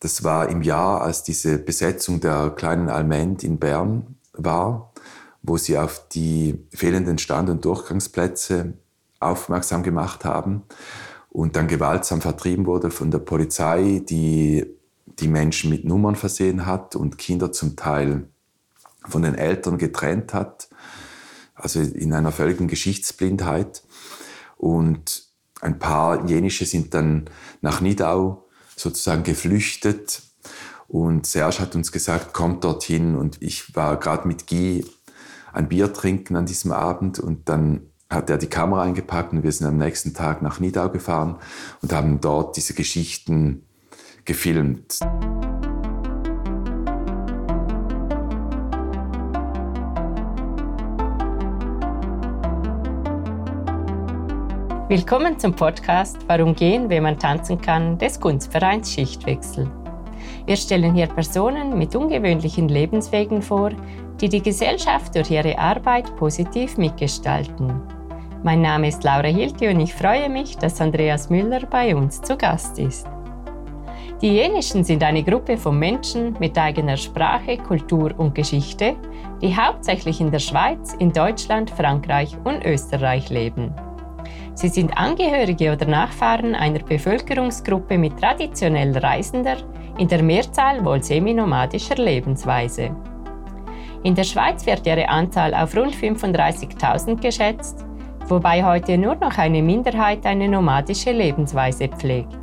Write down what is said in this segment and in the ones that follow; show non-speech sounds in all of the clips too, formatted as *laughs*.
Das war im Jahr, als diese Besetzung der kleinen Almend in Bern war, wo sie auf die fehlenden Stand- und Durchgangsplätze aufmerksam gemacht haben und dann gewaltsam vertrieben wurde von der Polizei, die die Menschen mit Nummern versehen hat und Kinder zum Teil von den Eltern getrennt hat, also in einer völligen Geschichtsblindheit. Und ein paar Jenische sind dann nach Nidau sozusagen geflüchtet. Und Serge hat uns gesagt, kommt dorthin. Und ich war gerade mit Guy ein Bier trinken an diesem Abend. Und dann hat er die Kamera eingepackt und wir sind am nächsten Tag nach Nidau gefahren und haben dort diese Geschichten gefilmt. Willkommen zum Podcast Warum gehen, wenn man tanzen kann des Kunstvereins Schichtwechsel. Wir stellen hier Personen mit ungewöhnlichen Lebenswegen vor, die die Gesellschaft durch ihre Arbeit positiv mitgestalten. Mein Name ist Laura Hilti und ich freue mich, dass Andreas Müller bei uns zu Gast ist. Die Jenischen sind eine Gruppe von Menschen mit eigener Sprache, Kultur und Geschichte, die hauptsächlich in der Schweiz, in Deutschland, Frankreich und Österreich leben. Sie sind Angehörige oder Nachfahren einer Bevölkerungsgruppe mit traditionell reisender, in der Mehrzahl wohl seminomadischer Lebensweise. In der Schweiz wird ihre Anzahl auf rund 35.000 geschätzt, wobei heute nur noch eine Minderheit eine nomadische Lebensweise pflegt.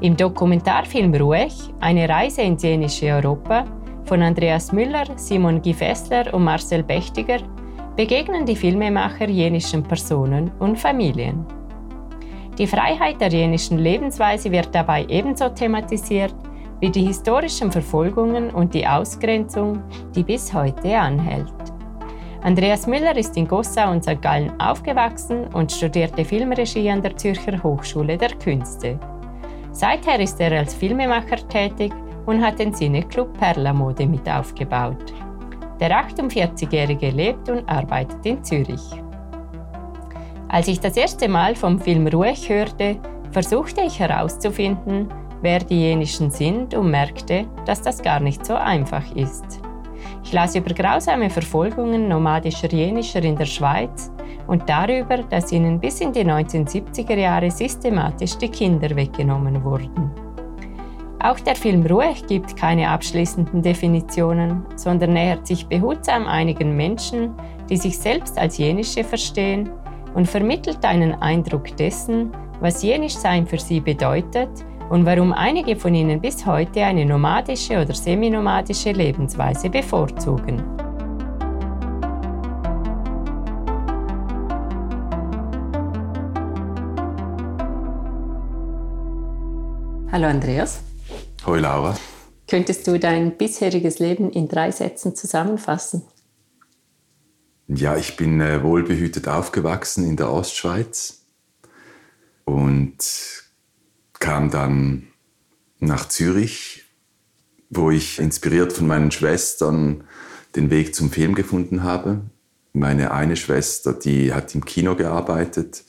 Im Dokumentarfilm Ruhig, eine Reise ins jenische Europa von Andreas Müller, Simon Gifessler und Marcel Bechtiger begegnen die Filmemacher jenischen Personen und Familien. Die Freiheit der jenischen Lebensweise wird dabei ebenso thematisiert wie die historischen Verfolgungen und die Ausgrenzung, die bis heute anhält. Andreas Müller ist in Gossau und St. Gallen aufgewachsen und studierte Filmregie an der Zürcher Hochschule der Künste. Seither ist er als Filmemacher tätig und hat den Cineclub Perla Mode mit aufgebaut. Der 48-Jährige lebt und arbeitet in Zürich. Als ich das erste Mal vom Film Ruhig hörte, versuchte ich herauszufinden, wer die Jenischen sind und merkte, dass das gar nicht so einfach ist. Ich las über grausame Verfolgungen nomadischer Jenischer in der Schweiz und darüber, dass ihnen bis in die 1970er Jahre systematisch die Kinder weggenommen wurden. Auch der Film Ruhig gibt keine abschließenden Definitionen, sondern nähert sich behutsam einigen Menschen, die sich selbst als Jenische verstehen und vermittelt einen Eindruck dessen, was Jenischsein für sie bedeutet und warum einige von ihnen bis heute eine nomadische oder seminomadische Lebensweise bevorzugen. Hallo Andreas. Hoi Laura. Könntest du dein bisheriges Leben in drei Sätzen zusammenfassen? Ja, ich bin äh, wohlbehütet aufgewachsen in der Ostschweiz und kam dann nach Zürich, wo ich inspiriert von meinen Schwestern den Weg zum Film gefunden habe. Meine eine Schwester, die hat im Kino gearbeitet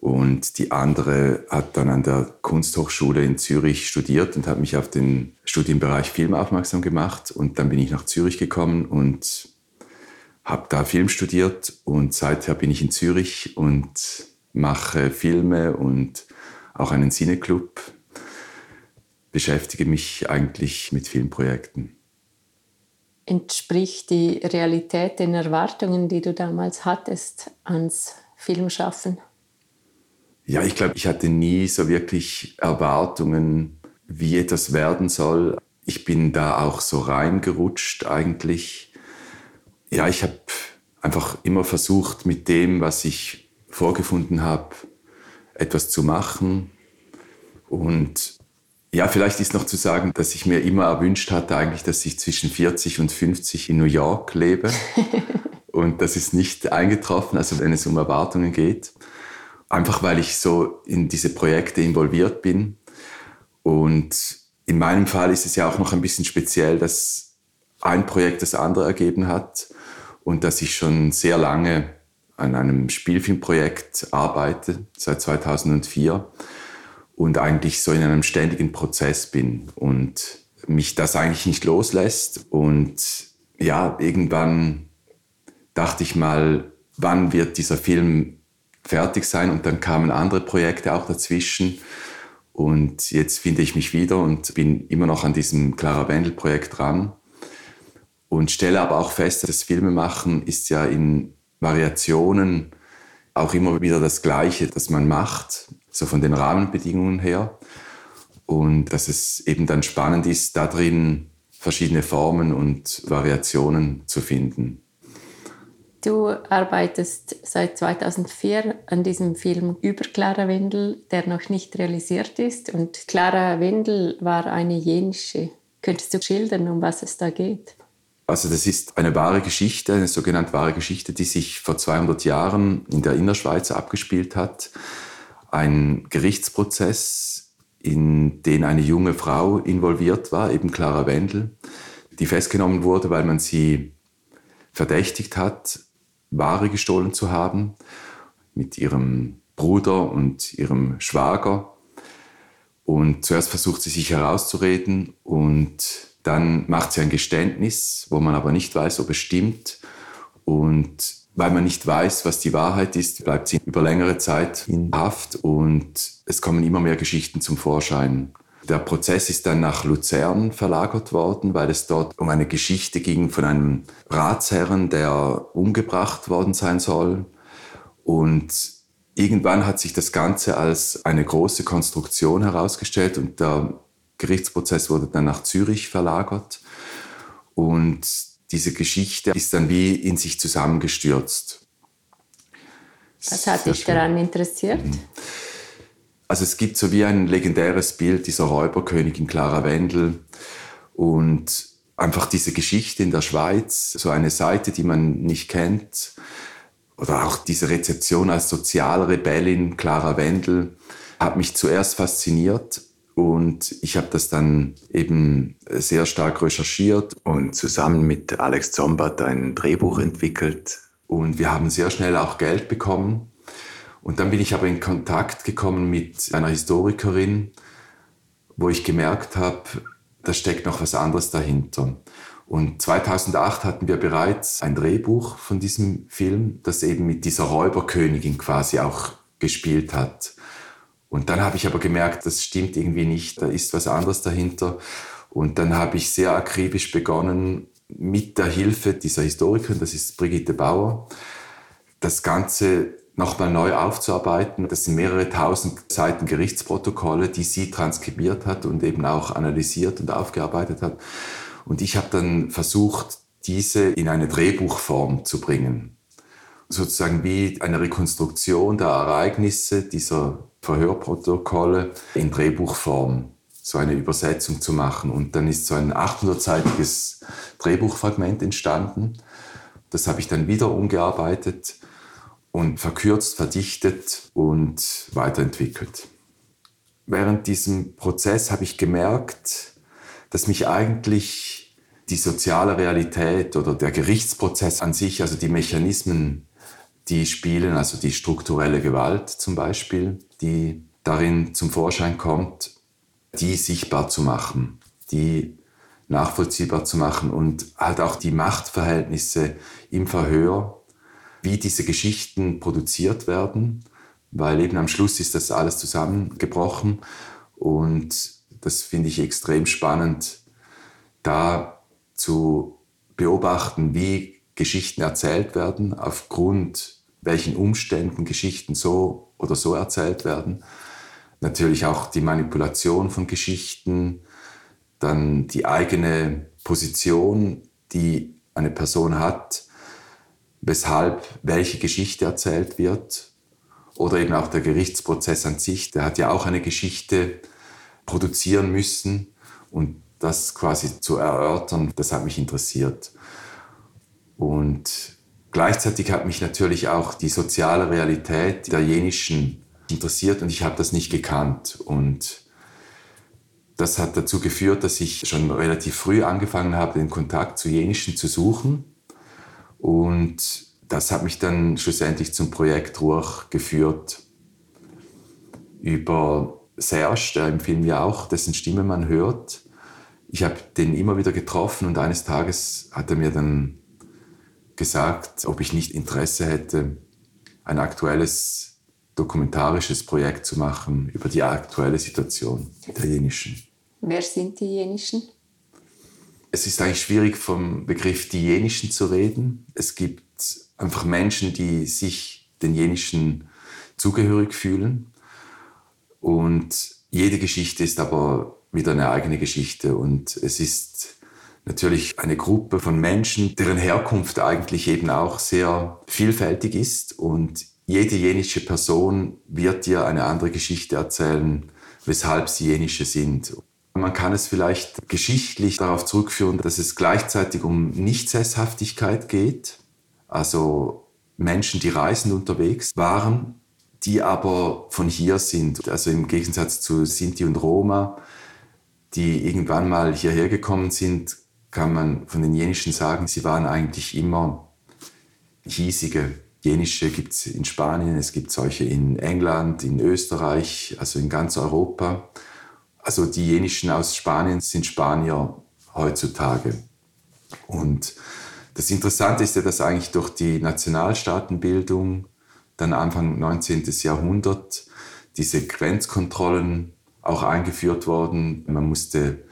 und die andere hat dann an der Kunsthochschule in Zürich studiert und hat mich auf den Studienbereich Film aufmerksam gemacht. Und dann bin ich nach Zürich gekommen und habe da Film studiert. Und seither bin ich in Zürich und mache Filme und auch einen Cineclub. Beschäftige mich eigentlich mit Filmprojekten. Entspricht die Realität den Erwartungen, die du damals hattest ans Filmschaffen? Ja, ich glaube, ich hatte nie so wirklich Erwartungen, wie etwas werden soll. Ich bin da auch so reingerutscht eigentlich. Ja, ich habe einfach immer versucht, mit dem, was ich vorgefunden habe, etwas zu machen. Und ja, vielleicht ist noch zu sagen, dass ich mir immer erwünscht hatte, eigentlich, dass ich zwischen 40 und 50 in New York lebe. *laughs* und das ist nicht eingetroffen, also wenn es um Erwartungen geht. Einfach weil ich so in diese Projekte involviert bin. Und in meinem Fall ist es ja auch noch ein bisschen speziell, dass ein Projekt das andere ergeben hat und dass ich schon sehr lange an einem Spielfilmprojekt arbeite, seit 2004. und eigentlich so in einem ständigen Prozess bin und mich das eigentlich nicht loslässt. Und ja, irgendwann dachte ich mal, wann wird dieser Film fertig sein? Und dann kamen andere Projekte auch dazwischen. Und jetzt finde ich mich wieder und bin immer noch an diesem Clara Wendel-Projekt dran. Und stelle aber auch fest, das Filmemachen ist ja in Variationen auch immer wieder das Gleiche, das man macht, so von den Rahmenbedingungen her. Und dass es eben dann spannend ist, da drin verschiedene Formen und Variationen zu finden. Du arbeitest seit 2004 an diesem Film über Clara Wendel, der noch nicht realisiert ist. Und Clara Wendel war eine jenische. Könntest du schildern, um was es da geht? Also das ist eine wahre Geschichte, eine sogenannte wahre Geschichte, die sich vor 200 Jahren in der Innerschweiz abgespielt hat. Ein Gerichtsprozess, in den eine junge Frau involviert war, eben Clara Wendel, die festgenommen wurde, weil man sie verdächtigt hat, Ware gestohlen zu haben mit ihrem Bruder und ihrem Schwager. Und zuerst versucht sie sich herauszureden und dann macht sie ein Geständnis, wo man aber nicht weiß, ob es stimmt. Und weil man nicht weiß, was die Wahrheit ist, bleibt sie über längere Zeit in Haft und es kommen immer mehr Geschichten zum Vorschein. Der Prozess ist dann nach Luzern verlagert worden, weil es dort um eine Geschichte ging von einem Ratsherren, der umgebracht worden sein soll. Und irgendwann hat sich das Ganze als eine große Konstruktion herausgestellt und der Gerichtsprozess wurde dann nach Zürich verlagert. Und diese Geschichte ist dann wie in sich zusammengestürzt. Was hat dich daran interessiert? Mhm. Also es gibt so wie ein legendäres Bild dieser Räuberkönigin Clara Wendel und einfach diese Geschichte in der Schweiz, so eine Seite, die man nicht kennt, oder auch diese Rezeption als Sozialrebellin Clara Wendel, hat mich zuerst fasziniert und ich habe das dann eben sehr stark recherchiert und zusammen mit Alex Zombert ein Drehbuch entwickelt. Und wir haben sehr schnell auch Geld bekommen und dann bin ich aber in Kontakt gekommen mit einer Historikerin, wo ich gemerkt habe, da steckt noch was anderes dahinter. Und 2008 hatten wir bereits ein Drehbuch von diesem Film, das eben mit dieser Räuberkönigin quasi auch gespielt hat. Und dann habe ich aber gemerkt, das stimmt irgendwie nicht, da ist was anderes dahinter. Und dann habe ich sehr akribisch begonnen, mit der Hilfe dieser Historikerin, das ist Brigitte Bauer, das Ganze nochmal neu aufzuarbeiten. Das sind mehrere tausend Seiten Gerichtsprotokolle, die sie transkribiert hat und eben auch analysiert und aufgearbeitet hat. Und ich habe dann versucht, diese in eine Drehbuchform zu bringen. Sozusagen wie eine Rekonstruktion der Ereignisse dieser Verhörprotokolle in Drehbuchform so eine Übersetzung zu machen. Und dann ist so ein 800-seitiges Drehbuchfragment entstanden. Das habe ich dann wieder umgearbeitet und verkürzt, verdichtet und weiterentwickelt. Während diesem Prozess habe ich gemerkt, dass mich eigentlich die soziale Realität oder der Gerichtsprozess an sich, also die Mechanismen, die spielen, also die strukturelle Gewalt zum Beispiel, die darin zum Vorschein kommt, die sichtbar zu machen, die nachvollziehbar zu machen und halt auch die Machtverhältnisse im Verhör wie diese Geschichten produziert werden, weil eben am Schluss ist das alles zusammengebrochen und das finde ich extrem spannend, da zu beobachten, wie Geschichten erzählt werden, aufgrund welchen Umständen Geschichten so oder so erzählt werden. Natürlich auch die Manipulation von Geschichten, dann die eigene Position, die eine Person hat, weshalb welche Geschichte erzählt wird. Oder eben auch der Gerichtsprozess an sich, der hat ja auch eine Geschichte produzieren müssen und das quasi zu erörtern, das hat mich interessiert. Und gleichzeitig hat mich natürlich auch die soziale Realität der jenischen interessiert und ich habe das nicht gekannt. Und das hat dazu geführt, dass ich schon relativ früh angefangen habe, den Kontakt zu jenischen zu suchen und das hat mich dann schlussendlich zum Projekt Ruach geführt über Serge, der im Film ja auch, dessen Stimme man hört. Ich habe den immer wieder getroffen und eines Tages hat er mir dann gesagt, ob ich nicht Interesse hätte, ein aktuelles dokumentarisches Projekt zu machen über die aktuelle Situation der Jenischen. Wer sind die Jenischen? Es ist eigentlich schwierig vom Begriff die Jenischen zu reden. Es gibt einfach Menschen, die sich den Jenischen zugehörig fühlen. Und jede Geschichte ist aber wieder eine eigene Geschichte und es ist natürlich eine Gruppe von Menschen, deren Herkunft eigentlich eben auch sehr vielfältig ist und jede jenische Person wird dir eine andere Geschichte erzählen, weshalb sie jenische sind. Man kann es vielleicht geschichtlich darauf zurückführen, dass es gleichzeitig um Nichtsesshaftigkeit geht, also Menschen, die reisend unterwegs waren, die aber von hier sind. Also im Gegensatz zu Sinti und Roma, die irgendwann mal hierher gekommen sind, kann man von den Jenischen sagen, sie waren eigentlich immer hiesige. Jenische gibt es in Spanien, es gibt solche in England, in Österreich, also in ganz Europa. Also die Jenischen aus Spanien sind Spanier heutzutage. Und das Interessante ist ja, dass eigentlich durch die Nationalstaatenbildung dann Anfang 19. Jahrhundert diese Grenzkontrollen auch eingeführt wurden. Man musste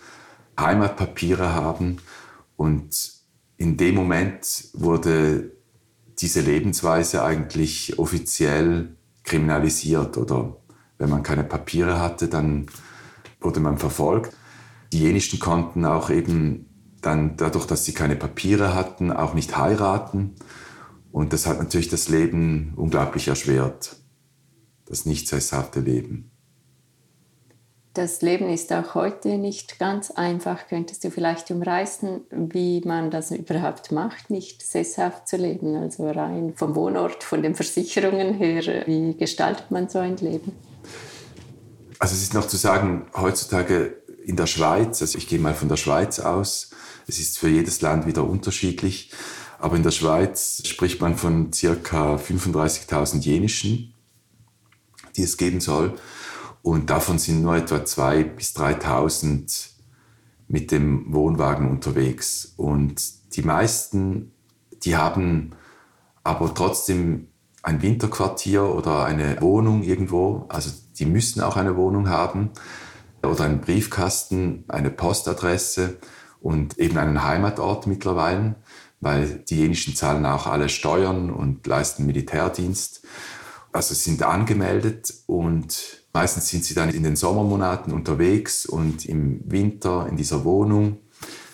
Heimatpapiere haben und in dem Moment wurde diese Lebensweise eigentlich offiziell kriminalisiert oder wenn man keine Papiere hatte, dann wurde man verfolgt. Die Jenischen konnten auch eben dann dadurch, dass sie keine Papiere hatten, auch nicht heiraten. Und das hat natürlich das Leben unglaublich erschwert, das nicht sesshafte Leben. Das Leben ist auch heute nicht ganz einfach. Könntest du vielleicht umreißen, wie man das überhaupt macht, nicht sesshaft zu leben? Also rein vom Wohnort, von den Versicherungen her, wie gestaltet man so ein Leben? Also es ist noch zu sagen, heutzutage in der Schweiz, also ich gehe mal von der Schweiz aus, es ist für jedes Land wieder unterschiedlich, aber in der Schweiz spricht man von circa 35.000 Jenischen, die es geben soll. Und davon sind nur etwa 2.000 bis 3.000 mit dem Wohnwagen unterwegs. Und die meisten, die haben aber trotzdem ein Winterquartier oder eine Wohnung irgendwo. Also die müssen auch eine Wohnung haben oder einen Briefkasten, eine Postadresse und eben einen Heimatort mittlerweile weil die jenischen zahlen auch alle Steuern und leisten Militärdienst. Also sind angemeldet und meistens sind sie dann in den Sommermonaten unterwegs und im Winter in dieser Wohnung.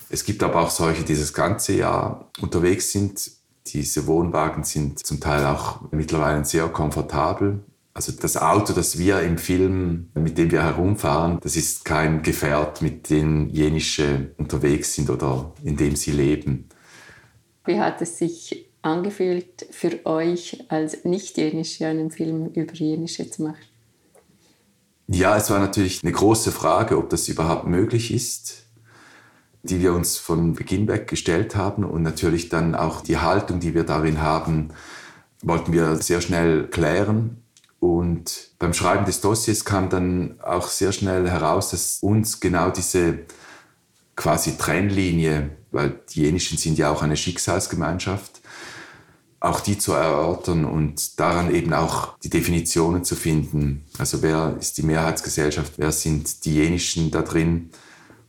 Es gibt aber auch solche, die das ganze Jahr unterwegs sind. Diese Wohnwagen sind zum Teil auch mittlerweile sehr komfortabel. Also das Auto, das wir im Film, mit dem wir herumfahren, das ist kein Gefährt, mit dem Jenische unterwegs sind oder in dem sie leben. Wie hat es sich angefühlt für euch als Nicht-Jenische einen Film über Jenische zu machen? Ja, es war natürlich eine große Frage, ob das überhaupt möglich ist, die wir uns von Beginn weg gestellt haben und natürlich dann auch die Haltung, die wir darin haben, wollten wir sehr schnell klären. Und beim Schreiben des Dossiers kam dann auch sehr schnell heraus, dass uns genau diese quasi Trennlinie, weil die Jenischen sind ja auch eine Schicksalsgemeinschaft, auch die zu erörtern und daran eben auch die Definitionen zu finden. Also wer ist die Mehrheitsgesellschaft, wer sind die Jenischen da drin?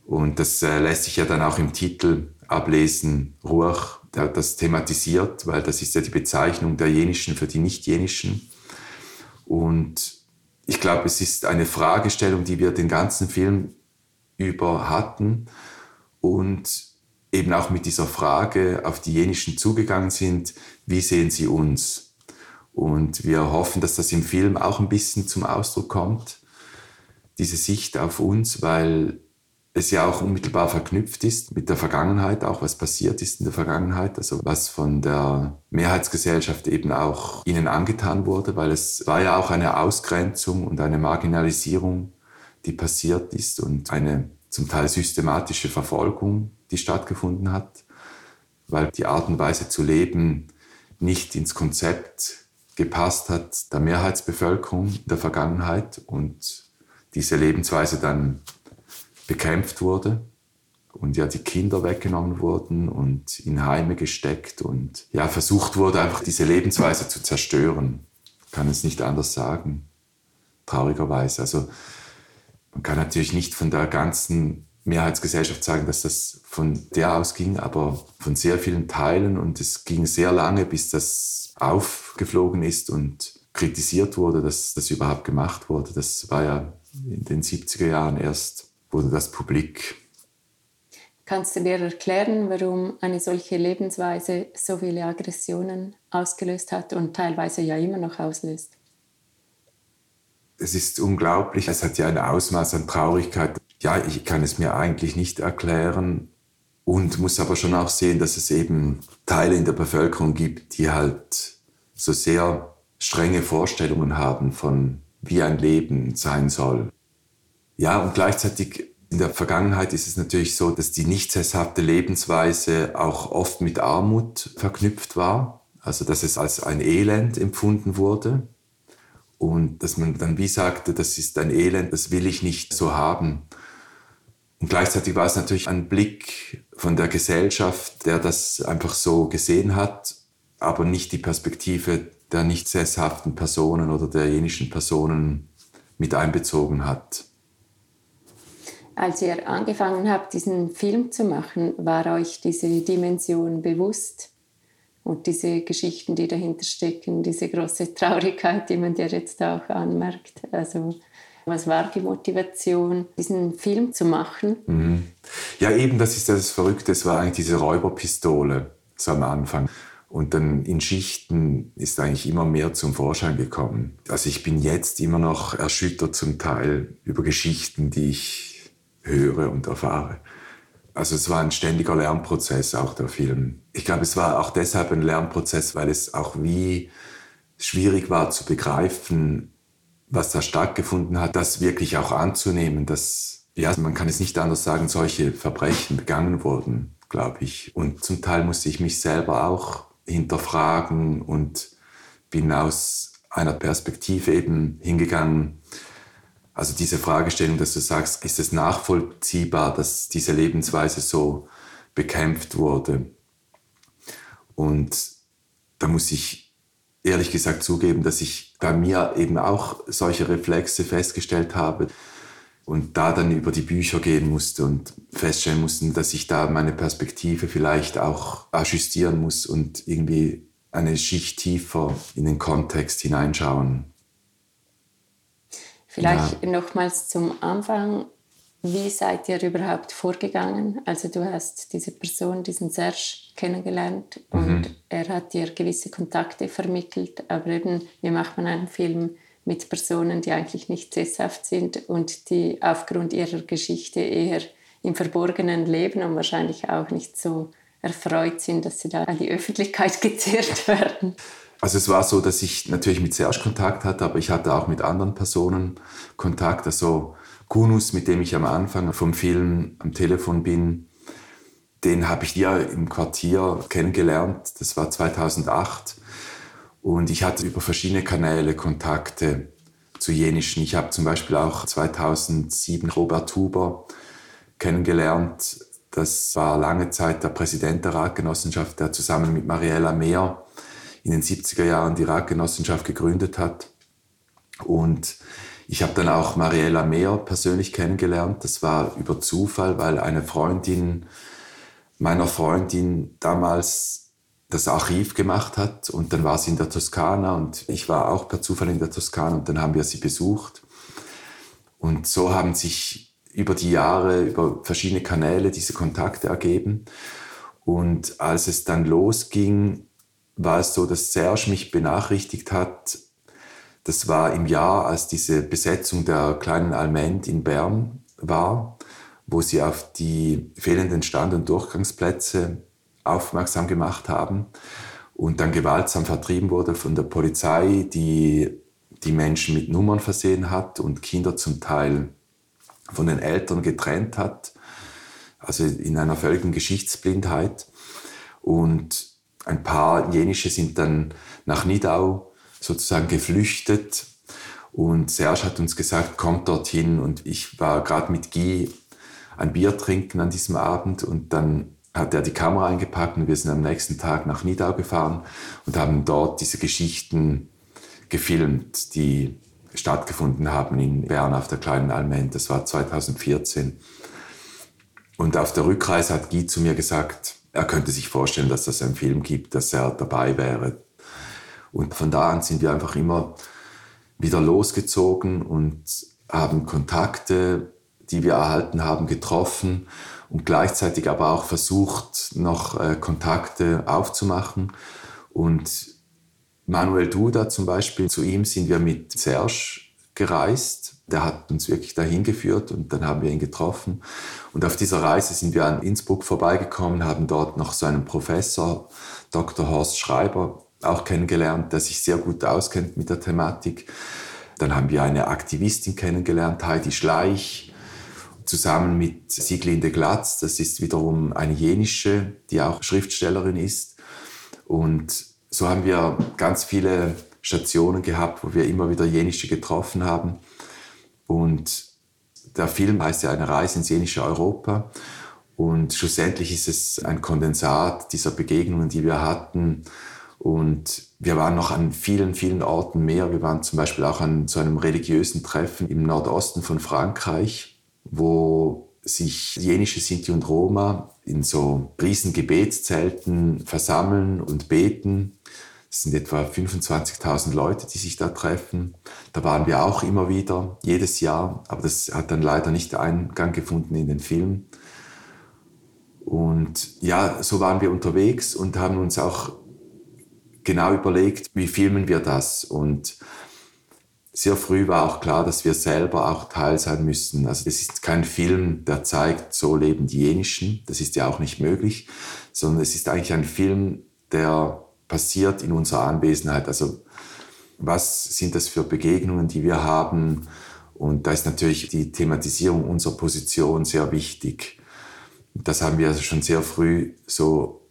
Und das äh, lässt sich ja dann auch im Titel ablesen. Ruach, der hat das thematisiert, weil das ist ja die Bezeichnung der Jenischen für die Nicht-Jenischen. Und ich glaube, es ist eine Fragestellung, die wir den ganzen Film über hatten und eben auch mit dieser Frage auf die Jenischen zugegangen sind, wie sehen sie uns? Und wir hoffen, dass das im Film auch ein bisschen zum Ausdruck kommt, diese Sicht auf uns, weil es ja auch unmittelbar verknüpft ist mit der Vergangenheit, auch was passiert ist in der Vergangenheit, also was von der Mehrheitsgesellschaft eben auch ihnen angetan wurde, weil es war ja auch eine Ausgrenzung und eine Marginalisierung, die passiert ist und eine zum Teil systematische Verfolgung, die stattgefunden hat, weil die Art und Weise zu leben nicht ins Konzept gepasst hat der Mehrheitsbevölkerung in der Vergangenheit und diese Lebensweise dann bekämpft wurde und ja die Kinder weggenommen wurden und in Heime gesteckt und ja versucht wurde einfach diese Lebensweise zu zerstören. Kann es nicht anders sagen. Traurigerweise. Also man kann natürlich nicht von der ganzen Mehrheitsgesellschaft sagen, dass das von der ausging, aber von sehr vielen Teilen und es ging sehr lange, bis das aufgeflogen ist und kritisiert wurde, dass das überhaupt gemacht wurde. Das war ja in den 70er Jahren erst, wurde das publik. Kannst du dir erklären, warum eine solche Lebensweise so viele Aggressionen ausgelöst hat und teilweise ja immer noch auslöst? Es ist unglaublich. Es hat ja ein Ausmaß an Traurigkeit. Ja, ich kann es mir eigentlich nicht erklären und muss aber schon auch sehen, dass es eben Teile in der Bevölkerung gibt, die halt so sehr strenge Vorstellungen haben von wie ein Leben sein soll. Ja, und gleichzeitig in der Vergangenheit ist es natürlich so, dass die nicht sesshafte Lebensweise auch oft mit Armut verknüpft war. Also dass es als ein Elend empfunden wurde. Und dass man dann wie sagte, das ist ein Elend, das will ich nicht so haben. Und gleichzeitig war es natürlich ein Blick von der Gesellschaft, der das einfach so gesehen hat, aber nicht die Perspektive der nicht sesshaften Personen oder derjenischen Personen mit einbezogen hat. Als ihr angefangen habt, diesen Film zu machen, war euch diese Dimension bewusst und diese Geschichten, die dahinter stecken, diese große Traurigkeit, die man dir jetzt auch anmerkt. Also was war die Motivation, diesen Film zu machen? Mhm. Ja, eben, das ist das Verrückte. Es war eigentlich diese Räuberpistole so am Anfang. Und dann in Schichten ist eigentlich immer mehr zum Vorschein gekommen. Also ich bin jetzt immer noch erschüttert zum Teil über Geschichten, die ich höre und erfahre. Also es war ein ständiger Lernprozess, auch der Film. Ich glaube, es war auch deshalb ein Lernprozess, weil es auch wie schwierig war zu begreifen, was da stattgefunden hat, das wirklich auch anzunehmen, dass, ja, man kann es nicht anders sagen, solche Verbrechen begangen wurden, glaube ich. Und zum Teil musste ich mich selber auch hinterfragen und bin aus einer Perspektive eben hingegangen. Also diese Fragestellung, dass du sagst, ist es nachvollziehbar, dass diese Lebensweise so bekämpft wurde? Und da muss ich ehrlich gesagt zugeben, dass ich bei mir eben auch solche Reflexe festgestellt habe und da dann über die Bücher gehen musste und feststellen musste, dass ich da meine Perspektive vielleicht auch ajustieren muss und irgendwie eine Schicht tiefer in den Kontext hineinschauen. Vielleicht ja. nochmals zum Anfang. Wie seid ihr überhaupt vorgegangen? Also du hast diese Person, diesen Serge, kennengelernt mhm. und er hat dir gewisse Kontakte vermittelt. Aber eben, wie macht man einen Film mit Personen, die eigentlich nicht sesshaft sind und die aufgrund ihrer Geschichte eher im Verborgenen leben und wahrscheinlich auch nicht so erfreut sind, dass sie da an die Öffentlichkeit *laughs* gezerrt werden. Also es war so, dass ich natürlich mit Serge Kontakt hatte, aber ich hatte auch mit anderen Personen Kontakt. Also Kunus, mit dem ich am Anfang vom Film am Telefon bin, den habe ich hier im Quartier kennengelernt. Das war 2008. Und ich hatte über verschiedene Kanäle Kontakte zu jenischen. Ich habe zum Beispiel auch 2007 Robert Huber kennengelernt. Das war lange Zeit der Präsident der Radgenossenschaft, der zusammen mit Mariella Mehr in den 70er Jahren die Radgenossenschaft gegründet hat. Und ich habe dann auch Mariella Mehr persönlich kennengelernt. Das war über Zufall, weil eine Freundin meiner Freundin damals das Archiv gemacht hat und dann war sie in der Toskana und ich war auch per Zufall in der Toskana und dann haben wir sie besucht. Und so haben sich über die Jahre, über verschiedene Kanäle diese Kontakte ergeben. Und als es dann losging, war es so, dass Serge mich benachrichtigt hat. Das war im Jahr, als diese Besetzung der kleinen Alment in Bern war, wo sie auf die fehlenden Stand- und Durchgangsplätze aufmerksam gemacht haben und dann gewaltsam vertrieben wurde von der Polizei, die die Menschen mit Nummern versehen hat und Kinder zum Teil von den Eltern getrennt hat, also in einer völligen Geschichtsblindheit. Und ein paar Jenische sind dann nach Nidau sozusagen geflüchtet Und Serge hat uns gesagt, kommt dorthin. Und ich war gerade mit Guy ein Bier trinken an diesem Abend und dann hat er die Kamera eingepackt und wir sind am nächsten Tag nach Nidau gefahren und haben dort diese Geschichten gefilmt, die stattgefunden haben in Bern auf der kleinen Alment. Das war 2014. Und auf der Rückreise hat Guy zu mir gesagt, er könnte sich vorstellen, dass das einen Film gibt, dass er dabei wäre. Und von da an sind wir einfach immer wieder losgezogen und haben Kontakte, die wir erhalten haben, getroffen und gleichzeitig aber auch versucht, noch äh, Kontakte aufzumachen. Und Manuel Duda zum Beispiel, zu ihm sind wir mit Serge gereist. Der hat uns wirklich dahin geführt und dann haben wir ihn getroffen. Und auf dieser Reise sind wir an Innsbruck vorbeigekommen, haben dort noch so einen Professor, Dr. Horst Schreiber, auch kennengelernt, der sich sehr gut auskennt mit der Thematik. Dann haben wir eine Aktivistin kennengelernt, Heidi Schleich, zusammen mit Sieglinde Glatz. Das ist wiederum eine jenische, die auch Schriftstellerin ist. Und so haben wir ganz viele Stationen gehabt, wo wir immer wieder jenische getroffen haben. Und der Film heißt ja eine Reise ins jenische Europa. Und schlussendlich ist es ein Kondensat dieser Begegnungen, die wir hatten. Und wir waren noch an vielen, vielen Orten mehr. Wir waren zum Beispiel auch an so einem religiösen Treffen im Nordosten von Frankreich, wo sich jenische Sinti und Roma in so riesen Gebetszelten versammeln und beten. Es sind etwa 25.000 Leute, die sich da treffen. Da waren wir auch immer wieder, jedes Jahr, aber das hat dann leider nicht Eingang gefunden in den Film. Und ja, so waren wir unterwegs und haben uns auch genau überlegt, wie filmen wir das. Und sehr früh war auch klar, dass wir selber auch Teil sein müssen. Also es ist kein Film, der zeigt, so leben die Jenischen. Das ist ja auch nicht möglich, sondern es ist eigentlich ein Film, der passiert in unserer Anwesenheit. Also was sind das für Begegnungen, die wir haben? Und da ist natürlich die Thematisierung unserer Position sehr wichtig. Das haben wir schon sehr früh so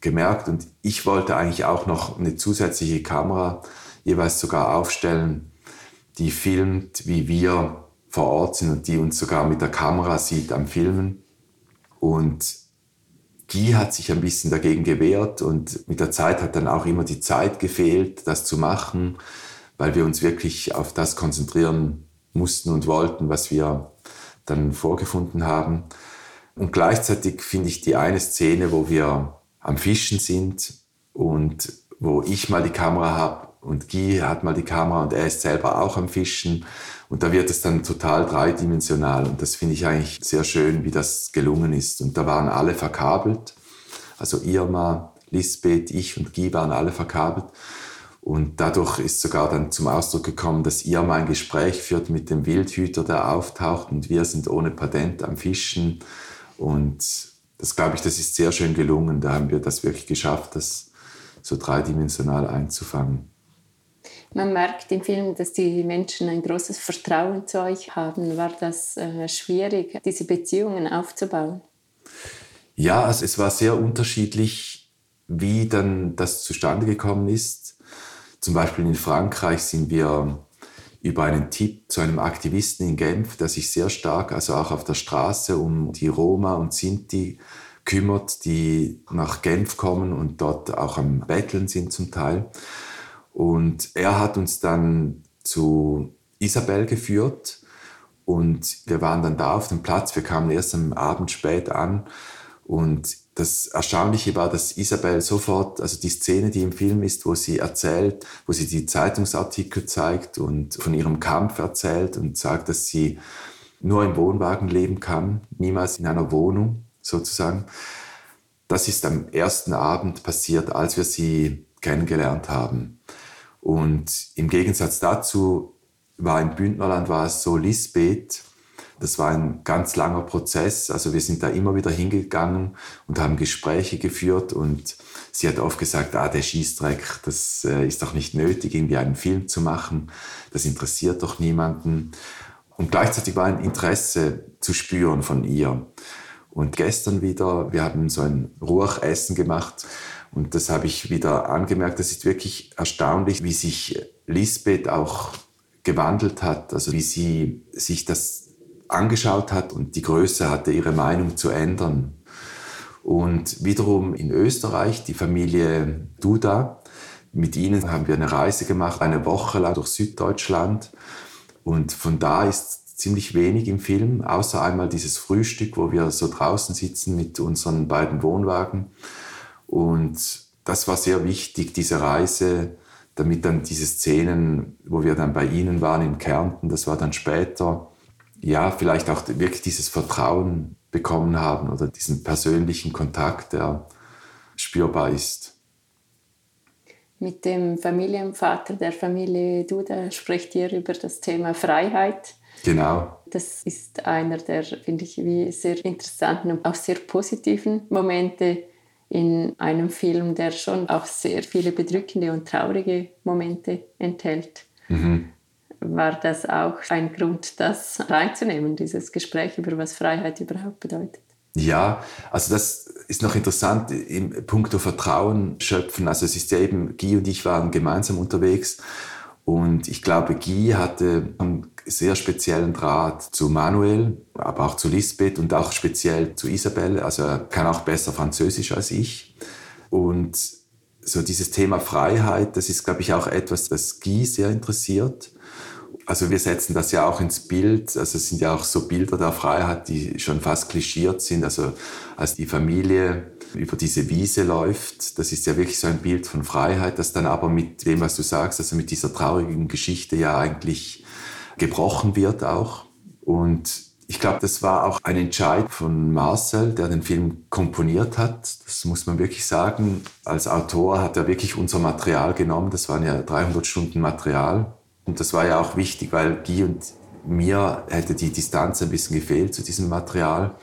gemerkt. Und ich wollte eigentlich auch noch eine zusätzliche Kamera jeweils sogar aufstellen, die filmt, wie wir vor Ort sind und die uns sogar mit der Kamera sieht am Filmen. Und Guy hat sich ein bisschen dagegen gewehrt und mit der Zeit hat dann auch immer die Zeit gefehlt, das zu machen, weil wir uns wirklich auf das konzentrieren mussten und wollten, was wir dann vorgefunden haben. Und gleichzeitig finde ich die eine Szene, wo wir am Fischen sind und wo ich mal die Kamera habe und Guy hat mal die Kamera und er ist selber auch am Fischen. Und da wird es dann total dreidimensional. Und das finde ich eigentlich sehr schön, wie das gelungen ist. Und da waren alle verkabelt. Also Irma, Lisbeth, ich und Guy waren alle verkabelt. Und dadurch ist sogar dann zum Ausdruck gekommen, dass Irma ein Gespräch führt mit dem Wildhüter, der auftaucht. Und wir sind ohne Patent am Fischen. Und das glaube ich, das ist sehr schön gelungen. Da haben wir das wirklich geschafft, das so dreidimensional einzufangen. Man merkt im Film, dass die Menschen ein großes Vertrauen zu euch haben. War das äh, schwierig, diese Beziehungen aufzubauen? Ja, also es war sehr unterschiedlich, wie dann das zustande gekommen ist. Zum Beispiel in Frankreich sind wir über einen Tipp zu einem Aktivisten in Genf, der sich sehr stark, also auch auf der Straße, um die Roma und Sinti kümmert, die nach Genf kommen und dort auch am Betteln sind zum Teil. Und er hat uns dann zu Isabel geführt und wir waren dann da auf dem Platz. Wir kamen erst am Abend spät an und das Erstaunliche war, dass Isabel sofort, also die Szene, die im Film ist, wo sie erzählt, wo sie die Zeitungsartikel zeigt und von ihrem Kampf erzählt und sagt, dass sie nur im Wohnwagen leben kann, niemals in einer Wohnung sozusagen. Das ist am ersten Abend passiert, als wir sie kennengelernt haben. Und im Gegensatz dazu war im Bündnerland war es so Lisbeth, das war ein ganz langer Prozess. Also wir sind da immer wieder hingegangen und haben Gespräche geführt und sie hat oft gesagt, ah, der Schießdreck, das äh, ist doch nicht nötig, irgendwie einen Film zu machen. Das interessiert doch niemanden. Und gleichzeitig war ein Interesse zu spüren von ihr. Und gestern wieder, wir haben so ein Ruhechessen gemacht und das habe ich wieder angemerkt. Das ist wirklich erstaunlich, wie sich Lisbeth auch gewandelt hat, also wie sie sich das angeschaut hat und die Größe hatte, ihre Meinung zu ändern. Und wiederum in Österreich, die Familie Duda, mit ihnen haben wir eine Reise gemacht, eine Woche lang durch Süddeutschland. Und von da ist ziemlich wenig im Film, außer einmal dieses Frühstück, wo wir so draußen sitzen mit unseren beiden Wohnwagen. Und das war sehr wichtig, diese Reise, damit dann diese Szenen, wo wir dann bei ihnen waren in Kärnten, das war dann später, ja, vielleicht auch wirklich dieses Vertrauen bekommen haben oder diesen persönlichen Kontakt, der spürbar ist. Mit dem Familienvater der Familie Duda spricht ihr über das Thema Freiheit. Genau. Das ist einer der, finde ich, wie sehr interessanten und auch sehr positiven Momente in einem Film, der schon auch sehr viele bedrückende und traurige Momente enthält. Mhm war das auch ein Grund, das reinzunehmen, dieses Gespräch über was Freiheit überhaupt bedeutet? Ja, also das ist noch interessant im Punkt Vertrauen schöpfen. Also es ist ja eben, Guy und ich waren gemeinsam unterwegs und ich glaube, Guy hatte einen sehr speziellen Draht zu Manuel, aber auch zu Lisbeth und auch speziell zu Isabelle. Also er kann auch besser Französisch als ich. Und so dieses Thema Freiheit, das ist, glaube ich, auch etwas, das Guy sehr interessiert. Also wir setzen das ja auch ins Bild. Also es sind ja auch so Bilder der Freiheit, die schon fast klischiert sind. Also als die Familie über diese Wiese läuft, das ist ja wirklich so ein Bild von Freiheit, das dann aber mit dem, was du sagst, also mit dieser traurigen Geschichte ja eigentlich gebrochen wird auch. Und ich glaube, das war auch ein Entscheid von Marcel, der den Film komponiert hat. Das muss man wirklich sagen. Als Autor hat er wirklich unser Material genommen. Das waren ja 300 Stunden Material und das war ja auch wichtig, weil Guy und mir hätte die Distanz ein bisschen gefehlt zu diesem Material.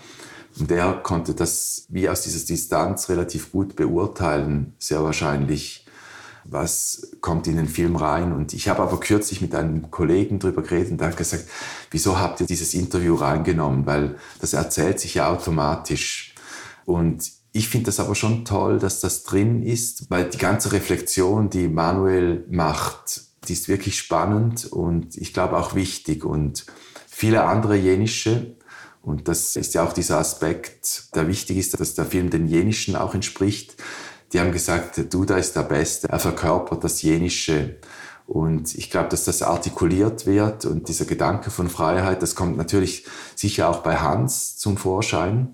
Und er konnte das wie aus dieser Distanz relativ gut beurteilen, sehr wahrscheinlich, was kommt in den Film rein. Und ich habe aber kürzlich mit einem Kollegen darüber geredet und hat gesagt, wieso habt ihr dieses Interview reingenommen? Weil das erzählt sich ja automatisch. Und ich finde das aber schon toll, dass das drin ist, weil die ganze Reflexion, die Manuel macht, die ist wirklich spannend und ich glaube auch wichtig. Und viele andere jenische, und das ist ja auch dieser Aspekt, der wichtig ist, dass der Film den jenischen auch entspricht. Die haben gesagt, Duda ist der Beste, er verkörpert das Jenische. Und ich glaube, dass das artikuliert wird und dieser Gedanke von Freiheit, das kommt natürlich sicher auch bei Hans zum Vorschein.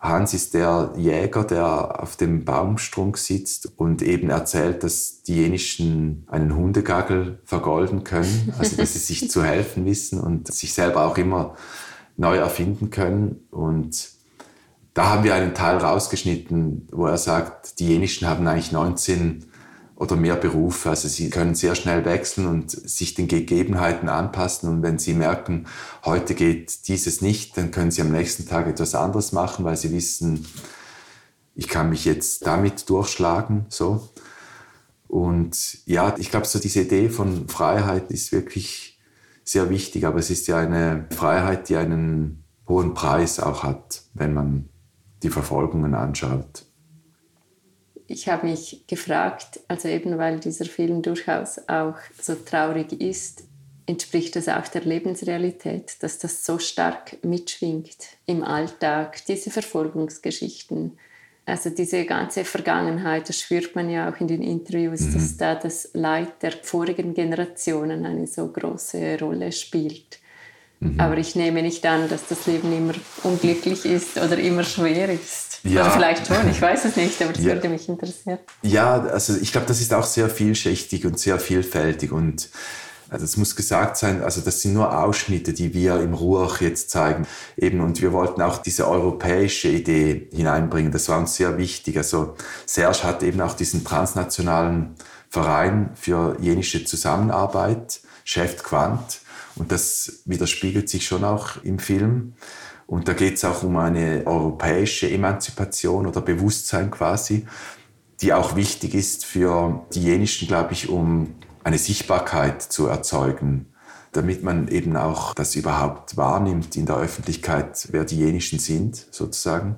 Hans ist der Jäger, der auf dem Baumstrunk sitzt und eben erzählt, dass die Jenischen einen Hundegagel vergolden können, also dass sie sich zu helfen wissen und sich selber auch immer neu erfinden können. Und da haben wir einen Teil rausgeschnitten, wo er sagt, die Jenischen haben eigentlich 19 oder mehr Berufe. Also sie können sehr schnell wechseln und sich den Gegebenheiten anpassen. Und wenn sie merken, heute geht dieses nicht, dann können sie am nächsten Tag etwas anderes machen, weil sie wissen, ich kann mich jetzt damit durchschlagen. So. Und ja, ich glaube, so diese Idee von Freiheit ist wirklich sehr wichtig, aber es ist ja eine Freiheit, die einen hohen Preis auch hat, wenn man die Verfolgungen anschaut ich habe mich gefragt, also eben weil dieser Film durchaus auch so traurig ist, entspricht das auch der Lebensrealität, dass das so stark mitschwingt im Alltag, diese Verfolgungsgeschichten. Also diese ganze Vergangenheit, das spürt man ja auch in den Interviews, mhm. dass da das Leid der vorigen Generationen eine so große Rolle spielt. Mhm. Aber ich nehme nicht an, dass das Leben immer unglücklich ist oder immer schwer ist. Ja. Oder vielleicht schon, ich weiß es nicht, aber das ja. würde mich interessieren. Ja, also ich glaube, das ist auch sehr vielschichtig und sehr vielfältig und also es muss gesagt sein, also das sind nur Ausschnitte, die wir im Ruach jetzt zeigen. Eben, und wir wollten auch diese europäische Idee hineinbringen. Das war uns sehr wichtig. Also Serge hat eben auch diesen transnationalen Verein für jenische Zusammenarbeit, Chef Quant. Und das widerspiegelt sich schon auch im Film. Und da geht es auch um eine europäische Emanzipation oder Bewusstsein quasi, die auch wichtig ist für die Jenischen, glaube ich, um eine Sichtbarkeit zu erzeugen, damit man eben auch das überhaupt wahrnimmt in der Öffentlichkeit, wer die Jenischen sind, sozusagen.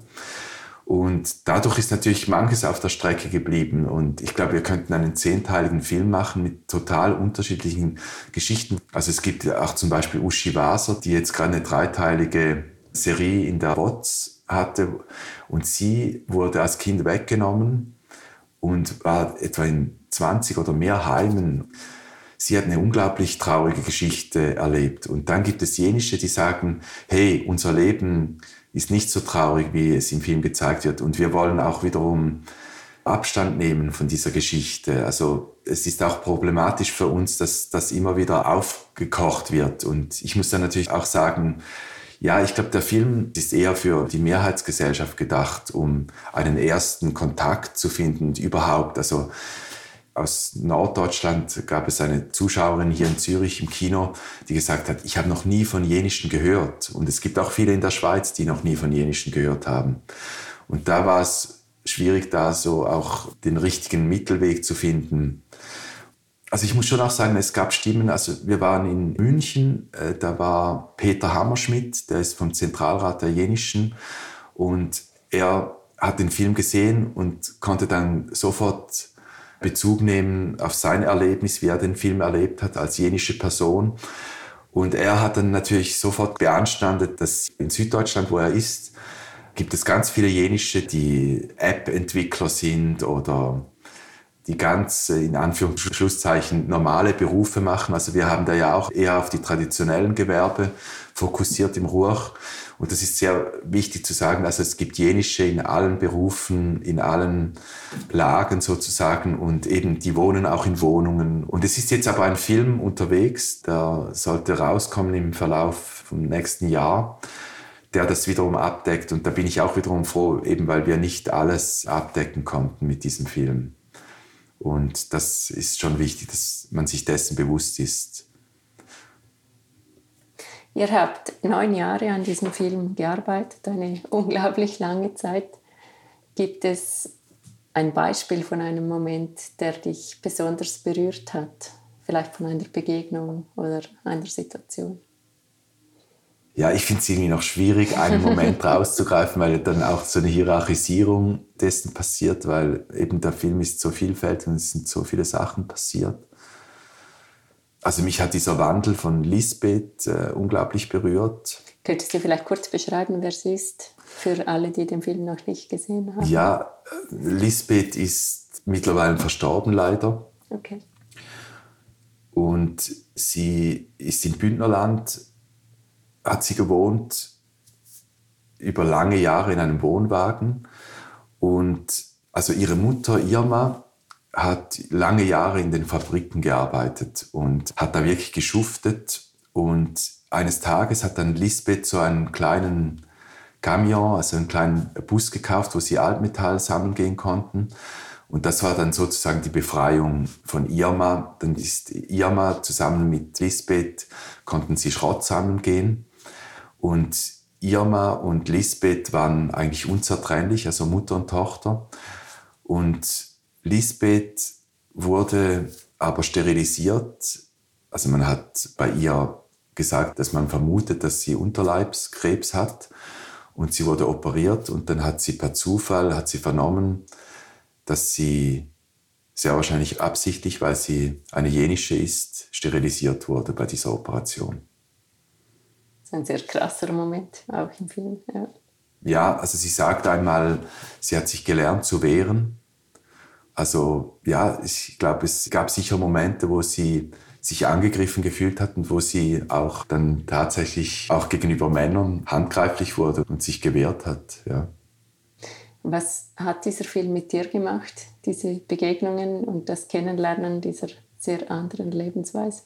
Und dadurch ist natürlich manches auf der Strecke geblieben. Und ich glaube, wir könnten einen zehnteiligen Film machen mit total unterschiedlichen Geschichten. Also es gibt auch zum Beispiel Uschi Waser, die jetzt gerade eine dreiteilige Serie in der Bots hatte. Und sie wurde als Kind weggenommen und war etwa in 20 oder mehr Heimen. Sie hat eine unglaublich traurige Geschichte erlebt. Und dann gibt es jenische, die sagen, hey, unser Leben ist nicht so traurig, wie es im Film gezeigt wird. Und wir wollen auch wiederum Abstand nehmen von dieser Geschichte. Also es ist auch problematisch für uns, dass das immer wieder aufgekocht wird. Und ich muss dann natürlich auch sagen, ja, ich glaube, der Film ist eher für die Mehrheitsgesellschaft gedacht, um einen ersten Kontakt zu finden und überhaupt. Also aus Norddeutschland gab es eine Zuschauerin hier in Zürich im Kino, die gesagt hat, ich habe noch nie von Jenischen gehört. Und es gibt auch viele in der Schweiz, die noch nie von Jenischen gehört haben. Und da war es schwierig, da so auch den richtigen Mittelweg zu finden. Also ich muss schon auch sagen, es gab Stimmen, also wir waren in München, äh, da war Peter Hammerschmidt, der ist vom Zentralrat der Jenischen und er hat den Film gesehen und konnte dann sofort Bezug nehmen auf sein Erlebnis, wie er den Film erlebt hat als jenische Person. Und er hat dann natürlich sofort beanstandet, dass in Süddeutschland, wo er ist, gibt es ganz viele jenische, die App-Entwickler sind oder die ganz in Anführungszeichen normale Berufe machen. Also wir haben da ja auch eher auf die traditionellen Gewerbe fokussiert im Ruhr. Und das ist sehr wichtig zu sagen. Also es gibt jenische in allen Berufen, in allen Lagen sozusagen und eben die wohnen auch in Wohnungen. Und es ist jetzt aber ein Film unterwegs, der sollte rauskommen im Verlauf vom nächsten Jahr der das wiederum abdeckt. Und da bin ich auch wiederum froh, eben weil wir nicht alles abdecken konnten mit diesem Film. Und das ist schon wichtig, dass man sich dessen bewusst ist. Ihr habt neun Jahre an diesem Film gearbeitet, eine *laughs* unglaublich lange Zeit. Gibt es ein Beispiel von einem Moment, der dich besonders berührt hat? Vielleicht von einer Begegnung oder einer Situation? Ja, ich finde es irgendwie noch schwierig, einen Moment *laughs* rauszugreifen, weil dann auch so eine Hierarchisierung dessen passiert, weil eben der Film ist so vielfältig und es sind so viele Sachen passiert. Also mich hat dieser Wandel von Lisbeth äh, unglaublich berührt. Könntest du vielleicht kurz beschreiben, wer sie ist, für alle, die den Film noch nicht gesehen haben? Ja, äh, Lisbeth ist mittlerweile verstorben leider. Okay. Und sie ist in Bündnerland, hat sie gewohnt, über lange Jahre in einem Wohnwagen. Und also ihre Mutter Irma hat lange Jahre in den Fabriken gearbeitet und hat da wirklich geschuftet. Und eines Tages hat dann Lisbeth so einen kleinen Camion, also einen kleinen Bus gekauft, wo sie Altmetall sammeln gehen konnten. Und das war dann sozusagen die Befreiung von Irma. Dann ist Irma zusammen mit Lisbeth, konnten sie Schrott sammeln gehen. Und Irma und Lisbeth waren eigentlich unzertrennlich, also Mutter und Tochter. Und Lisbeth wurde aber sterilisiert. Also man hat bei ihr gesagt, dass man vermutet, dass sie Unterleibskrebs hat und sie wurde operiert und dann hat sie per Zufall hat sie vernommen, dass sie sehr wahrscheinlich absichtlich, weil sie eine jenische ist, sterilisiert wurde bei dieser Operation. Das ist ein sehr krasser Moment, auch im Film. Ja, ja also sie sagt einmal, sie hat sich gelernt zu wehren also ja, ich glaube, es gab sicher Momente, wo sie sich angegriffen gefühlt hat und wo sie auch dann tatsächlich auch gegenüber Männern handgreiflich wurde und sich gewehrt hat. Ja. Was hat dieser Film mit dir gemacht, diese Begegnungen und das Kennenlernen dieser sehr anderen Lebensweise?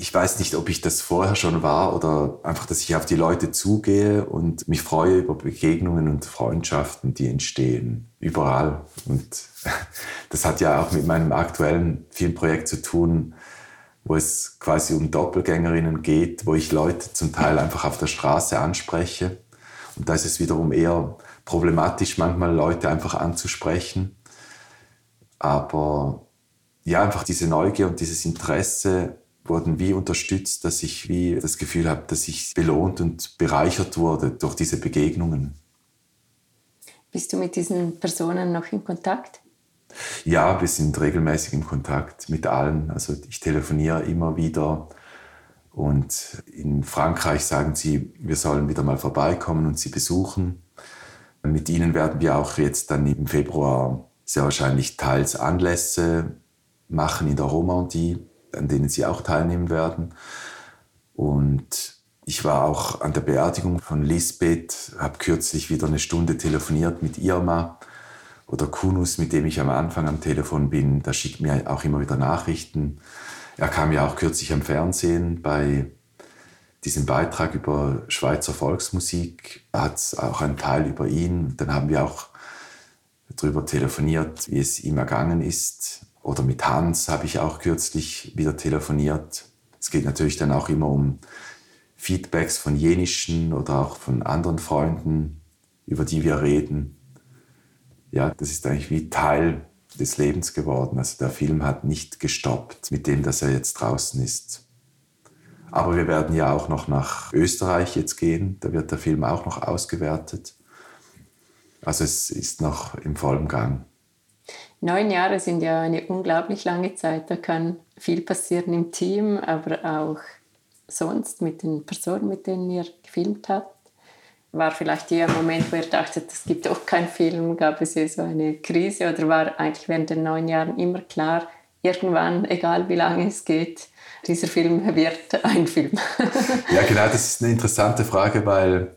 Ich weiß nicht, ob ich das vorher schon war oder einfach, dass ich auf die Leute zugehe und mich freue über Begegnungen und Freundschaften, die entstehen. Überall. Und *laughs* das hat ja auch mit meinem aktuellen Filmprojekt zu tun, wo es quasi um Doppelgängerinnen geht, wo ich Leute zum Teil einfach auf der Straße anspreche. Und da ist es wiederum eher problematisch, manchmal Leute einfach anzusprechen. Aber ja, einfach diese Neugier und dieses Interesse wurden wie unterstützt, dass ich wie das Gefühl habe, dass ich belohnt und bereichert wurde durch diese Begegnungen. Bist du mit diesen Personen noch in Kontakt? Ja, wir sind regelmäßig in Kontakt mit allen. Also ich telefoniere immer wieder. Und in Frankreich sagen sie, wir sollen wieder mal vorbeikommen und sie besuchen. Mit ihnen werden wir auch jetzt dann im Februar sehr wahrscheinlich teils Anlässe machen in der Romandie, an denen sie auch teilnehmen werden. Und ich war auch an der Beerdigung von Lisbeth, habe kürzlich wieder eine Stunde telefoniert mit Irma oder Kunus, mit dem ich am Anfang am Telefon bin. Da schickt mir auch immer wieder Nachrichten. Er kam ja auch kürzlich am Fernsehen bei diesem Beitrag über Schweizer Volksmusik. Er hat auch einen Teil über ihn. Dann haben wir auch darüber telefoniert, wie es ihm ergangen ist. Oder mit Hans habe ich auch kürzlich wieder telefoniert. Es geht natürlich dann auch immer um Feedbacks von jenischen oder auch von anderen Freunden, über die wir reden. Ja, das ist eigentlich wie Teil des Lebens geworden. Also der Film hat nicht gestoppt mit dem, dass er jetzt draußen ist. Aber wir werden ja auch noch nach Österreich jetzt gehen. Da wird der Film auch noch ausgewertet. Also es ist noch im vollen Gang. Neun Jahre sind ja eine unglaublich lange Zeit. Da kann viel passieren im Team, aber auch sonst mit den Personen, mit denen ihr gefilmt habt. War vielleicht der Moment, wo ihr dachtet, es gibt doch keinen Film, gab es hier so eine Krise oder war eigentlich während den neun Jahren immer klar, irgendwann, egal wie lange es geht, dieser Film wird ein Film? ja, genau, das ist eine interessante Frage, weil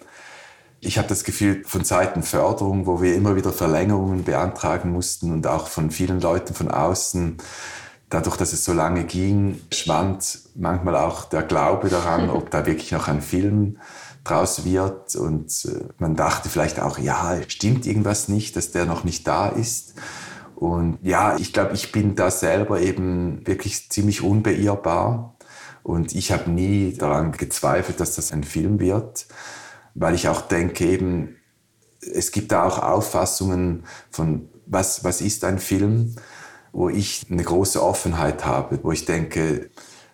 ich habe das Gefühl, von Seiten Förderung, wo wir immer wieder Verlängerungen beantragen mussten und auch von vielen Leuten von außen, dadurch, dass es so lange ging, schwand manchmal auch der Glaube daran, ob da wirklich noch ein Film draus wird. Und äh, man dachte vielleicht auch, ja, stimmt irgendwas nicht, dass der noch nicht da ist. Und ja, ich glaube, ich bin da selber eben wirklich ziemlich unbeirrbar. Und ich habe nie daran gezweifelt, dass das ein Film wird weil ich auch denke eben, es gibt da auch Auffassungen von, was, was ist ein Film, wo ich eine große Offenheit habe, wo ich denke,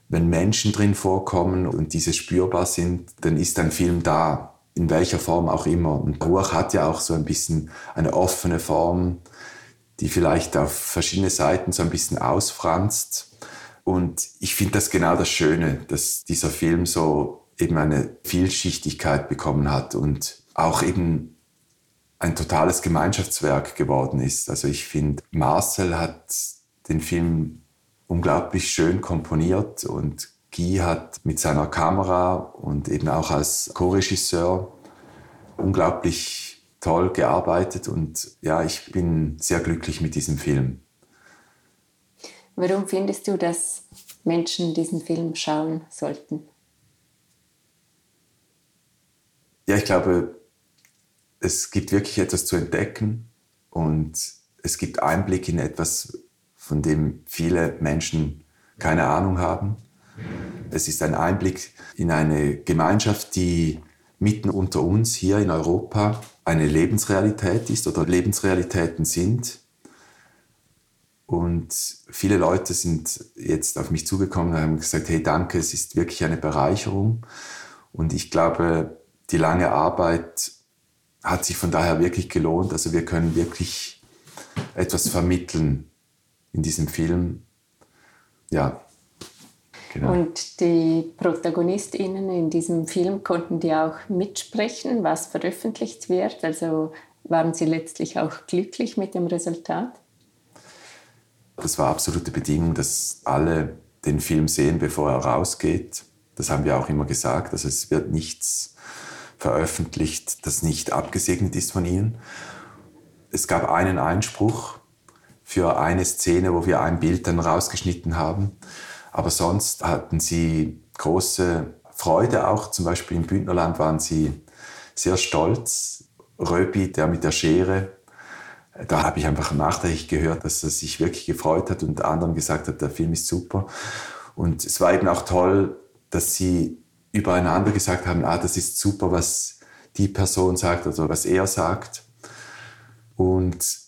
wenn Menschen drin vorkommen und diese spürbar sind, dann ist ein Film da, in welcher Form auch immer. Und Ruach hat ja auch so ein bisschen eine offene Form, die vielleicht auf verschiedene Seiten so ein bisschen ausfranst. Und ich finde das genau das Schöne, dass dieser Film so eben eine Vielschichtigkeit bekommen hat und auch eben ein totales Gemeinschaftswerk geworden ist. Also ich finde, Marcel hat den Film unglaublich schön komponiert und Guy hat mit seiner Kamera und eben auch als Co-Regisseur unglaublich toll gearbeitet und ja, ich bin sehr glücklich mit diesem Film. Warum findest du, dass Menschen diesen Film schauen sollten? Ja, ich glaube, es gibt wirklich etwas zu entdecken und es gibt Einblick in etwas, von dem viele Menschen keine Ahnung haben. Es ist ein Einblick in eine Gemeinschaft, die mitten unter uns hier in Europa eine Lebensrealität ist oder Lebensrealitäten sind. Und viele Leute sind jetzt auf mich zugekommen und haben gesagt, hey danke, es ist wirklich eine Bereicherung. Und ich glaube, die lange Arbeit hat sich von daher wirklich gelohnt. Also wir können wirklich etwas vermitteln in diesem Film. Ja. Genau. Und die ProtagonistInnen in diesem Film konnten die auch mitsprechen, was veröffentlicht wird. Also waren sie letztlich auch glücklich mit dem Resultat? Das war absolute Bedingung, dass alle den Film sehen, bevor er rausgeht. Das haben wir auch immer gesagt. Also es wird nichts veröffentlicht, das nicht abgesegnet ist von ihnen. Es gab einen Einspruch für eine Szene, wo wir ein Bild dann rausgeschnitten haben. Aber sonst hatten sie große Freude auch. Zum Beispiel im Bündnerland waren sie sehr stolz. Röbi, der mit der Schere, da habe ich einfach nachträglich gehört, dass er sich wirklich gefreut hat und anderen gesagt hat, der Film ist super. Und es war eben auch toll, dass sie übereinander gesagt haben, ah, das ist super, was die Person sagt oder was er sagt. Und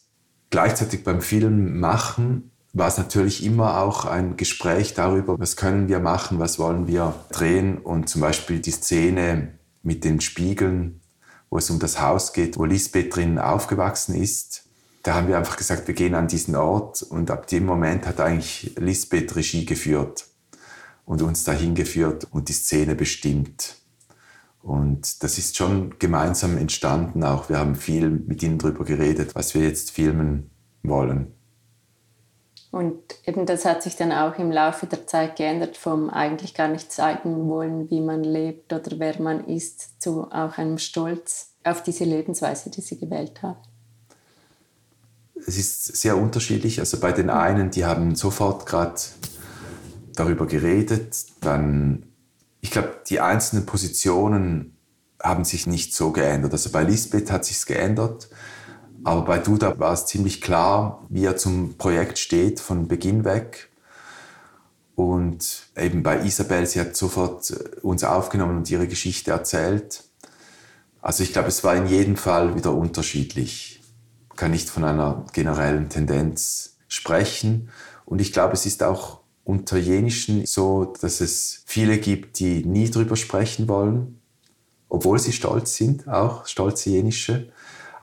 gleichzeitig beim Film machen war es natürlich immer auch ein Gespräch darüber, was können wir machen, was wollen wir drehen. Und zum Beispiel die Szene mit den Spiegeln, wo es um das Haus geht, wo Lisbeth drin aufgewachsen ist. Da haben wir einfach gesagt, wir gehen an diesen Ort und ab dem Moment hat eigentlich Lisbeth Regie geführt und uns dahin geführt und die Szene bestimmt. Und das ist schon gemeinsam entstanden auch. Wir haben viel mit ihnen darüber geredet, was wir jetzt filmen wollen. Und eben das hat sich dann auch im Laufe der Zeit geändert, vom eigentlich gar nicht zeigen wollen, wie man lebt oder wer man ist, zu auch einem Stolz auf diese Lebensweise, die sie gewählt haben. Es ist sehr unterschiedlich. Also bei den einen, die haben sofort gerade darüber geredet, dann ich glaube, die einzelnen Positionen haben sich nicht so geändert. Also bei Lisbeth hat sich geändert, aber bei Duda war es ziemlich klar, wie er zum Projekt steht von Beginn weg. Und eben bei Isabel, sie hat sofort äh, uns aufgenommen und ihre Geschichte erzählt. Also ich glaube, es war in jedem Fall wieder unterschiedlich. Ich kann nicht von einer generellen Tendenz sprechen. Und ich glaube, es ist auch unter Jenischen so, dass es viele gibt, die nie drüber sprechen wollen, obwohl sie stolz sind, auch stolze Jenische.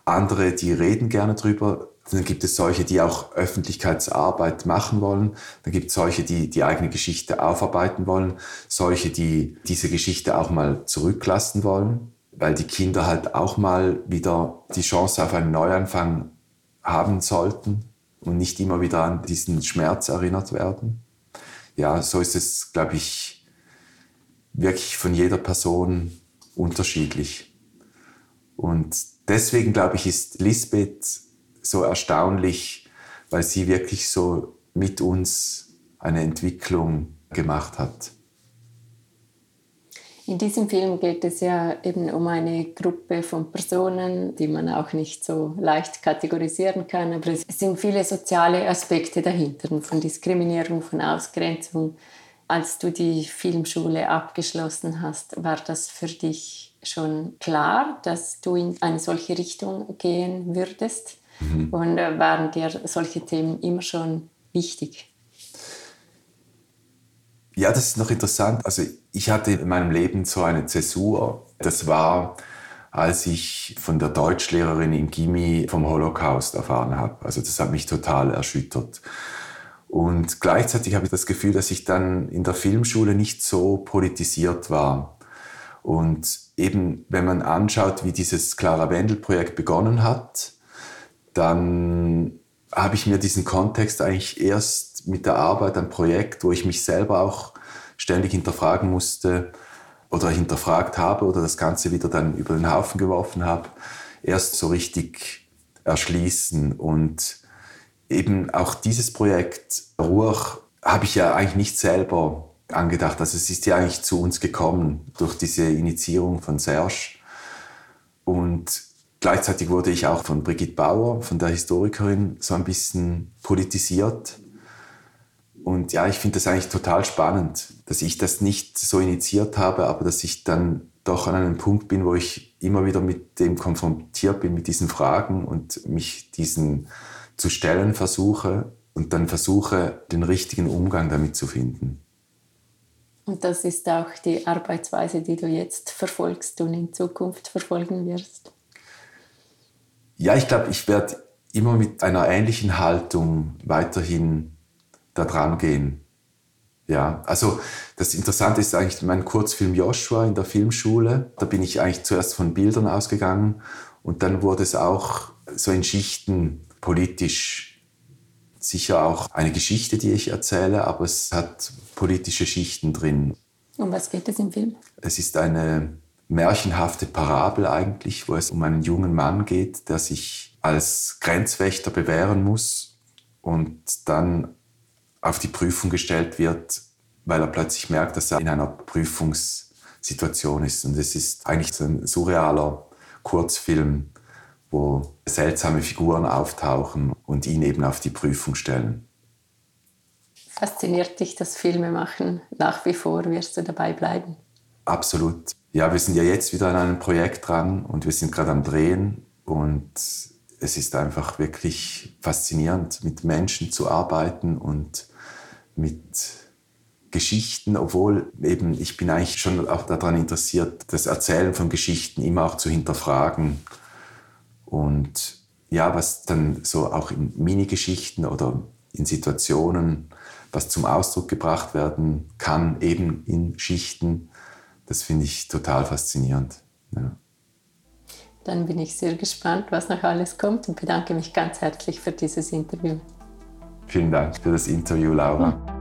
Andere, die reden gerne drüber. Dann gibt es solche, die auch Öffentlichkeitsarbeit machen wollen. Dann gibt es solche, die die eigene Geschichte aufarbeiten wollen. Solche, die diese Geschichte auch mal zurücklassen wollen, weil die Kinder halt auch mal wieder die Chance auf einen Neuanfang haben sollten und nicht immer wieder an diesen Schmerz erinnert werden ja, so ist es, glaube ich, wirklich von jeder Person unterschiedlich. Und deswegen, glaube ich, ist Lisbeth so erstaunlich, weil sie wirklich so mit uns eine Entwicklung gemacht hat. In diesem Film geht es ja eben um eine Gruppe von Personen, die man auch nicht so leicht kategorisieren kann, aber es sind viele soziale Aspekte dahinter, von Diskriminierung, von Ausgrenzung. Als du die Filmschule abgeschlossen hast, war das für dich schon klar, dass du in eine solche Richtung gehen würdest? Mhm. Und waren dir solche Themen immer schon wichtig? Ja, das ist noch interessant. Also ich hatte in meinem Leben so eine Zäsur. Das war, als ich von der Deutschlehrerin in Gimi vom Holocaust erfahren habe. Also das hat mich total erschüttert. Und gleichzeitig habe ich das Gefühl, dass ich dann in der Filmschule nicht so politisiert war. Und eben, wenn man anschaut, wie dieses Clara Wendel-Projekt begonnen hat, dann habe ich mir diesen Kontext eigentlich erst mit der Arbeit am Projekt, wo ich mich selber auch ständig hinterfragen musste oder hinterfragt habe oder das Ganze wieder dann über den Haufen geworfen habe, erst so richtig erschließen. Und eben auch dieses Projekt Ruach habe ich ja eigentlich nicht selber angedacht. Also es ist ja eigentlich zu uns gekommen durch diese Initiierung von Serge. Und gleichzeitig wurde ich auch von Brigitte Bauer, von der Historikerin, so ein bisschen politisiert. Und ja, ich finde das eigentlich total spannend, dass ich das nicht so initiiert habe, aber dass ich dann doch an einem Punkt bin, wo ich immer wieder mit dem konfrontiert bin, mit diesen Fragen und mich diesen zu stellen versuche und dann versuche, den richtigen Umgang damit zu finden. Und das ist auch die Arbeitsweise, die du jetzt verfolgst und in Zukunft verfolgen wirst. Ja, ich glaube, ich werde immer mit einer ähnlichen Haltung weiterhin da dran gehen. Ja, also das Interessante ist eigentlich mein Kurzfilm Joshua in der Filmschule. Da bin ich eigentlich zuerst von Bildern ausgegangen und dann wurde es auch so in Schichten politisch sicher auch eine Geschichte, die ich erzähle, aber es hat politische Schichten drin. Um was geht es im Film? Es ist eine märchenhafte Parabel eigentlich, wo es um einen jungen Mann geht, der sich als Grenzwächter bewähren muss und dann auf die Prüfung gestellt wird, weil er plötzlich merkt, dass er in einer Prüfungssituation ist. Und es ist eigentlich so ein surrealer Kurzfilm, wo seltsame Figuren auftauchen und ihn eben auf die Prüfung stellen. Fasziniert dich das Filmemachen nach wie vor? Wirst du dabei bleiben? Absolut. Ja, wir sind ja jetzt wieder an einem Projekt dran und wir sind gerade am Drehen und es ist einfach wirklich faszinierend, mit Menschen zu arbeiten und mit Geschichten, obwohl eben ich bin eigentlich schon auch daran interessiert, das Erzählen von Geschichten immer auch zu hinterfragen und ja, was dann so auch in Minigeschichten oder in Situationen, was zum Ausdruck gebracht werden kann, eben in Schichten, das finde ich total faszinierend. Ja. Dann bin ich sehr gespannt, was noch alles kommt und bedanke mich ganz herzlich für dieses Interview. Vielen Dank für das Interview, Laura.